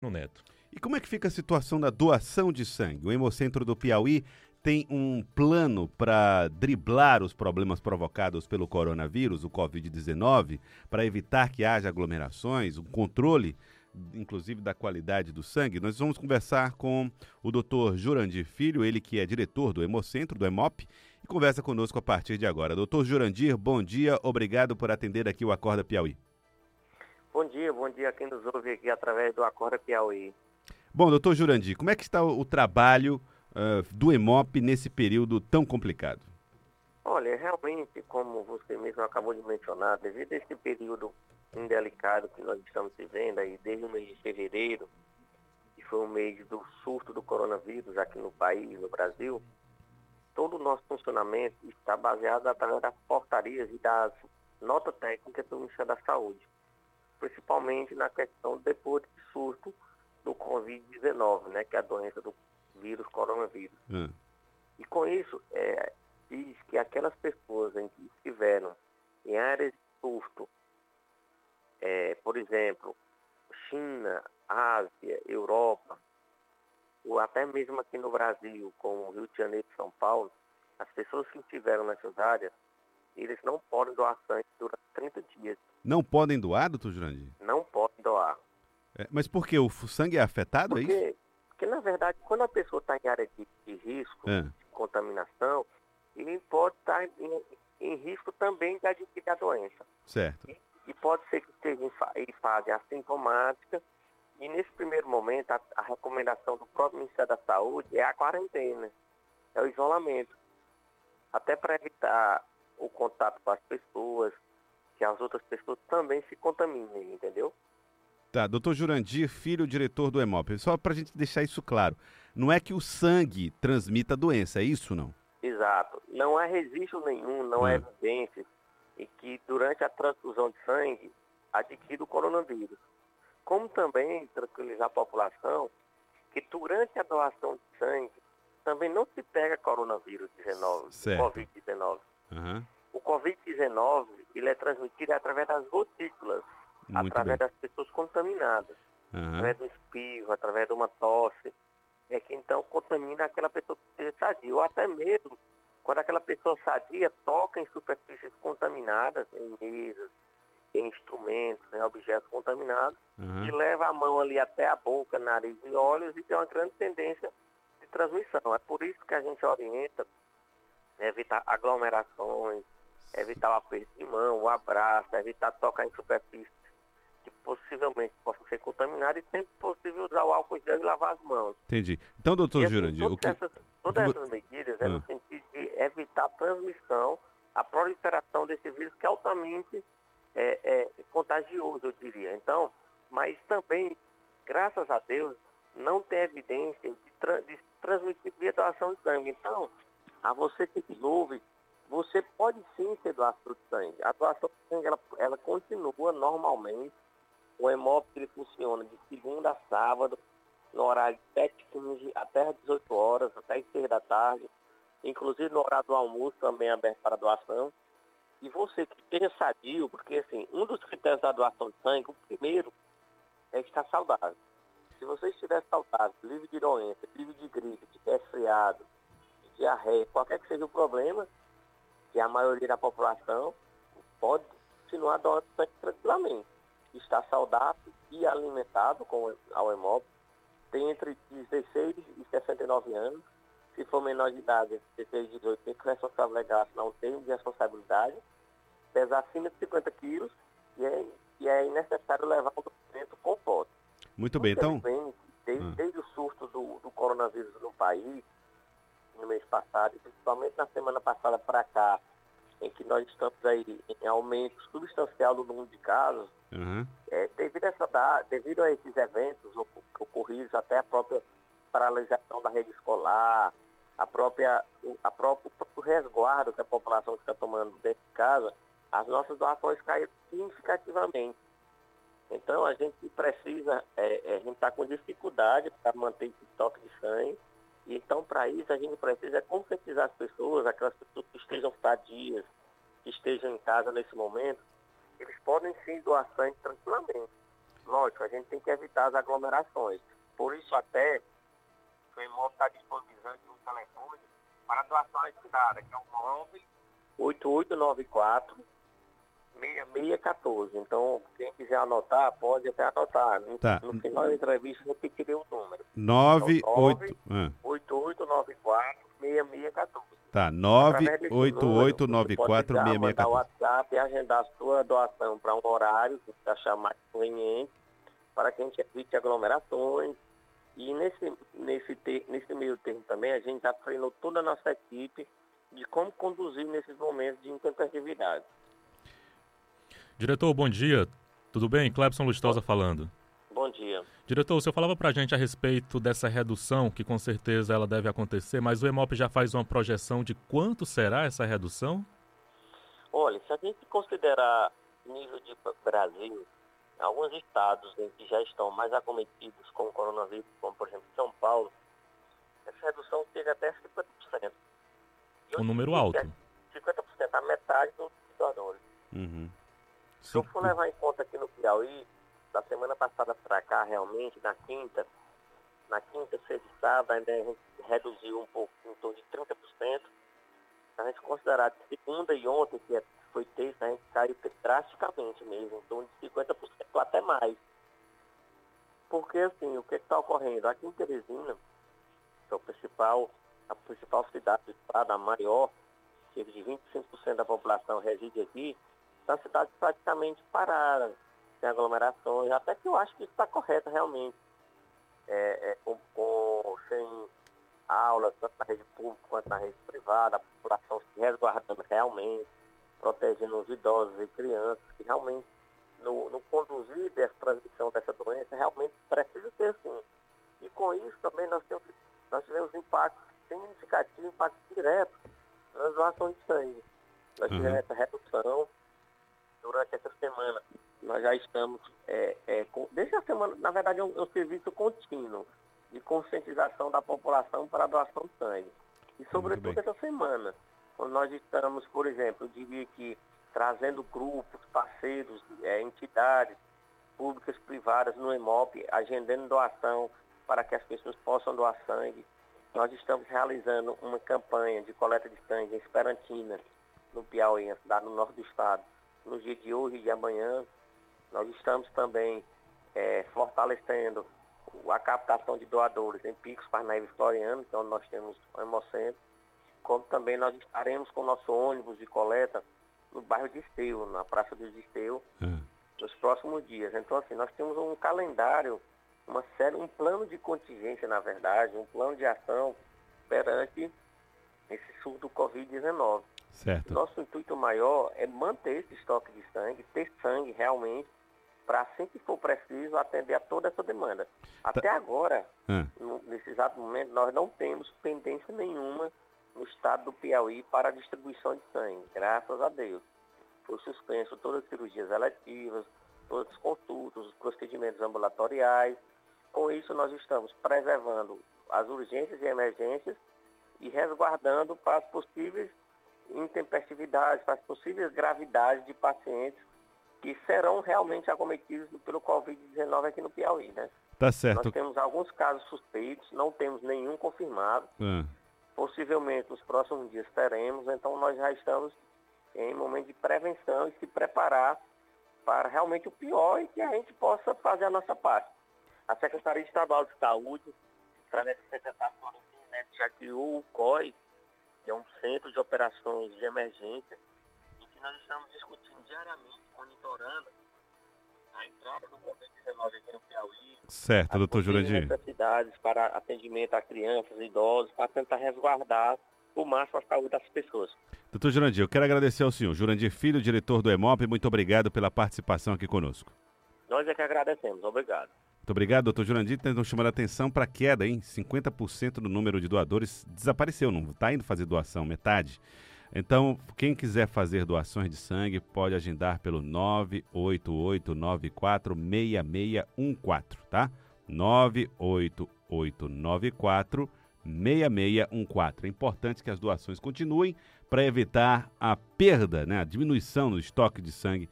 no Neto. E como é que fica a situação da doação de sangue? O Hemocentro do Piauí tem um plano para driblar os problemas provocados pelo coronavírus, o Covid-19, para evitar que haja aglomerações, um controle, inclusive, da qualidade do sangue. Nós vamos conversar com o doutor Jurandir Filho, ele que é diretor do Hemocentro, do Hemop, e conversa conosco a partir de agora. Doutor Jurandir, bom dia, obrigado por atender aqui o Acorda Piauí. Bom dia, bom dia a quem nos ouve aqui através do Acorda Piauí. Bom, doutor Jurandir, como é que está o, o trabalho uh, do EMOP nesse período tão complicado? Olha, realmente, como você mesmo acabou de mencionar, devido a esse período indelicado que nós estamos vivendo aí desde o mês de fevereiro, que foi o mês do surto do coronavírus aqui no país, no Brasil, todo o nosso funcionamento está baseado através das portarias e das notas técnicas do Ministério da Saúde, principalmente na questão depois do surto do Covid-19, né, que é a doença do vírus coronavírus. Hum. E com isso, é, diz que aquelas pessoas em que estiveram em áreas de surto, é, por exemplo, China, Ásia, Europa, ou até mesmo aqui no Brasil, como Rio de Janeiro e São Paulo, as pessoas que estiveram nessas áreas, eles não podem doar sangue durante 30 dias. Não podem doar, doutor Jurandir? Não podem doar. É, mas por que? O sangue é afetado, porque, é isso? Porque, na verdade, quando a pessoa está em área de, de risco, é. de contaminação, ele pode estar tá em, em, risco também de adquirir a doença. Certo. E, e pode ser que esteja em fase assintomática, e nesse primeiro momento, a, a, recomendação do próprio Ministério da Saúde é a quarentena, é o isolamento. Até para evitar o contato com as pessoas, que as outras pessoas também se contaminem, entendeu? Tá, doutor Jurandir, filho diretor do EMOP. Só para a gente deixar isso claro, não é que o sangue transmita a doença, é isso não? Exato. Não há registro nenhum, não há hum. evidência em que durante a transfusão de sangue adquire o coronavírus. Como também tranquilizar a população que durante a doação de sangue também não se pega coronavírus 19, Covid-19. Uhum. O Covid-19 ele é transmitido através das gotículas muito através bem. das pessoas contaminadas, uhum. através do espirro, através de uma tosse, é que então contamina aquela pessoa que esteja sadia, ou até mesmo quando aquela pessoa sadia toca em superfícies contaminadas, em mesas, em instrumentos, em objetos contaminados, uhum. e leva a mão ali até a boca, nariz e olhos e tem uma grande tendência de transmissão. É por isso que a gente orienta evitar aglomerações, evitar o aperto de mão, o abraço, evitar tocar em superfícies que possivelmente possam ser contaminados e sempre possível usar o álcool gel e lavar as mãos. Entendi. Então, doutor assim, Jurandir... Todas, que... essas, todas essas medidas é no ah. sentido de evitar a transmissão, a proliferação desse vírus que é altamente é, é, contagioso, eu diria. Então, mas também, graças a Deus, não tem evidência de, tra de transmitir via doação de sangue. Então, a você que nos ouve, você pode sim ser doador de sangue. A doação de sangue, ela, ela continua normalmente o ele funciona de segunda a sábado, no horário de 7h15 até as 18 horas, até as 6 da tarde. Inclusive no horário do almoço também é aberto para doação. E você que esteja sadio, porque assim, um dos critérios da doação de sangue, o primeiro, é estar saudável. Se você estiver saudável, livre de doença, livre de gripe, de resfriado, de diarreia, qualquer que seja o problema, que a maioria da população pode continuar doando sangue tranquilamente está saudável e alimentado com a EMOP, tem entre 16 e 69 anos. Se for menor de idade, 16 e 18, tem que responsável legal, não tem de responsabilidade. Pesa acima de 50 quilos e é, e é necessário levar um documento com foto. Muito bem, então... Desde, hum. desde o surto do, do coronavírus no país, no mês passado, principalmente na semana passada para cá, em que nós estamos aí em aumento substancial do número de casos, uhum. é, devido, a essa, devido a esses eventos ocorridos, até a própria paralisação da rede escolar, a própria, a próprio, o próprio resguardo que a população está tomando dentro de casa, as nossas doações caíram significativamente. Então a gente precisa, é, é, a gente está com dificuldade para manter esse estoque de sangue, então para isso a gente precisa conscientizar as pessoas, aquelas pessoas que estejam sadias, que estejam em casa nesse momento, eles podem sim doar sangue tranquilamente. lógico, a gente tem que evitar as aglomerações. Por isso até o imóvel está disponibilizando um telefone para doação estudada, que é o 8894 6614. Então, quem quiser anotar, pode até anotar. No, tá. no final da entrevista, repetirei o número. 98... Então, 8894 6614. Tá, 988946614. Mandar o WhatsApp e agendar a sua doação para um horário que você achar mais conveniente, para que a gente evite aglomerações. E nesse, nesse, nesse meio termo também, a gente já treinou toda a nossa equipe de como conduzir nesses momentos de intempestividade. Diretor, bom dia. Tudo bem? Clebson Lustosa falando. Bom dia. Diretor, o senhor falava para a gente a respeito dessa redução, que com certeza ela deve acontecer, mas o EMOP já faz uma projeção de quanto será essa redução? Olha, se a gente considerar nível de Brasil, alguns estados em que já estão mais acometidos com o coronavírus, como por exemplo São Paulo, essa redução chega até 50%. Um número alto. 50%, a metade dos doadores. Uhum. Se eu for levar em conta aqui no Piauí, da semana passada para cá, realmente, na quinta, na quinta, sexta e sábado, ainda a gente reduziu um pouco, em torno de 30%. Se a gente considerar de segunda e ontem, que é, foi terça, a gente caiu drasticamente mesmo, em torno de 50% ou até mais. Porque, assim, o que está ocorrendo? Aqui em Teresina, que é o principal, a principal cidade do estado, a maior, cerca de 25% da população reside aqui, são cidades praticamente paradas, sem aglomerações, até que eu acho que isso está correto realmente. É, é, com, com, sem aulas, tanto na rede pública quanto na rede privada, a população se resguardando realmente, protegendo os idosos e crianças, que realmente no, no conduzir dessa transmissão dessa doença, realmente precisa ser assim. E com isso também nós, temos, nós tivemos impactos significativos, impactos diretos nas doações de sangue. Nós uhum. tivemos essa redução durante essa semana. Nós já estamos, é, é, com, desde a semana, na verdade, é um, é um, serviço contínuo de conscientização da população para a doação de sangue. E sobretudo essa semana, quando nós estamos, por exemplo, eu diria que trazendo grupos, parceiros, é, entidades públicas, privadas no EMOP, agendando doação para que as pessoas possam doar sangue. Nós estamos realizando uma campanha de coleta de sangue em Esperantina, no Piauí, na cidade do norte do estado no dia de hoje e de amanhã. Nós estamos também é, fortalecendo a captação de doadores em Picos, Parnaíba e Floriano, então nós temos o Hemocentro, como também nós estaremos com o nosso ônibus de coleta no bairro de Esteu, na Praça dos Esteu, uhum. nos próximos dias. Então, assim, nós temos um calendário, uma série, um plano de contingência, na verdade, um plano de ação perante esse surto do Covid-19. Certo. Nosso intuito maior é manter esse estoque de sangue, ter sangue realmente, para assim que for preciso atender a toda essa demanda. Tá. Até agora, hum. no, nesse exato momento, nós não temos pendência nenhuma no estado do Piauí para a distribuição de sangue, graças a Deus. Foi suspenso todas as cirurgias eletivas, todas as consultas, os procedimentos ambulatoriais. Com isso, nós estamos preservando as urgências e emergências e resguardando para as possíveis intempestividades, para as possíveis gravidades de pacientes que serão realmente acometidos pelo Covid-19 aqui no Piauí, né? Tá certo. Nós temos alguns casos suspeitos, não temos nenhum confirmado. É. Possivelmente nos próximos dias teremos, então nós já estamos em momento de prevenção e se preparar para realmente o pior e que a gente possa fazer a nossa parte. A Secretaria Estadual de Saúde, através do secretário né, já criou o COI, que é um centro de operações de emergência, em que nós estamos discutindo diariamente, monitorando a entrada do Covid-19 aqui no Piauí. Certo, doutor Jurandir. necessidades para atendimento a crianças idosos, para tentar resguardar o máximo a saúde das pessoas. Doutor Jurandir, eu quero agradecer ao senhor. Jurandir Filho, diretor do EMOP, muito obrigado pela participação aqui conosco. Nós é que agradecemos. Obrigado. Muito obrigado, doutor Jurandir. Tentam chamar a atenção para a queda, hein? 50% do número de doadores desapareceu, não está indo fazer doação, metade. Então, quem quiser fazer doações de sangue pode agendar pelo 988946614, tá? 988946614. É importante que as doações continuem para evitar a perda, né, a diminuição no estoque de sangue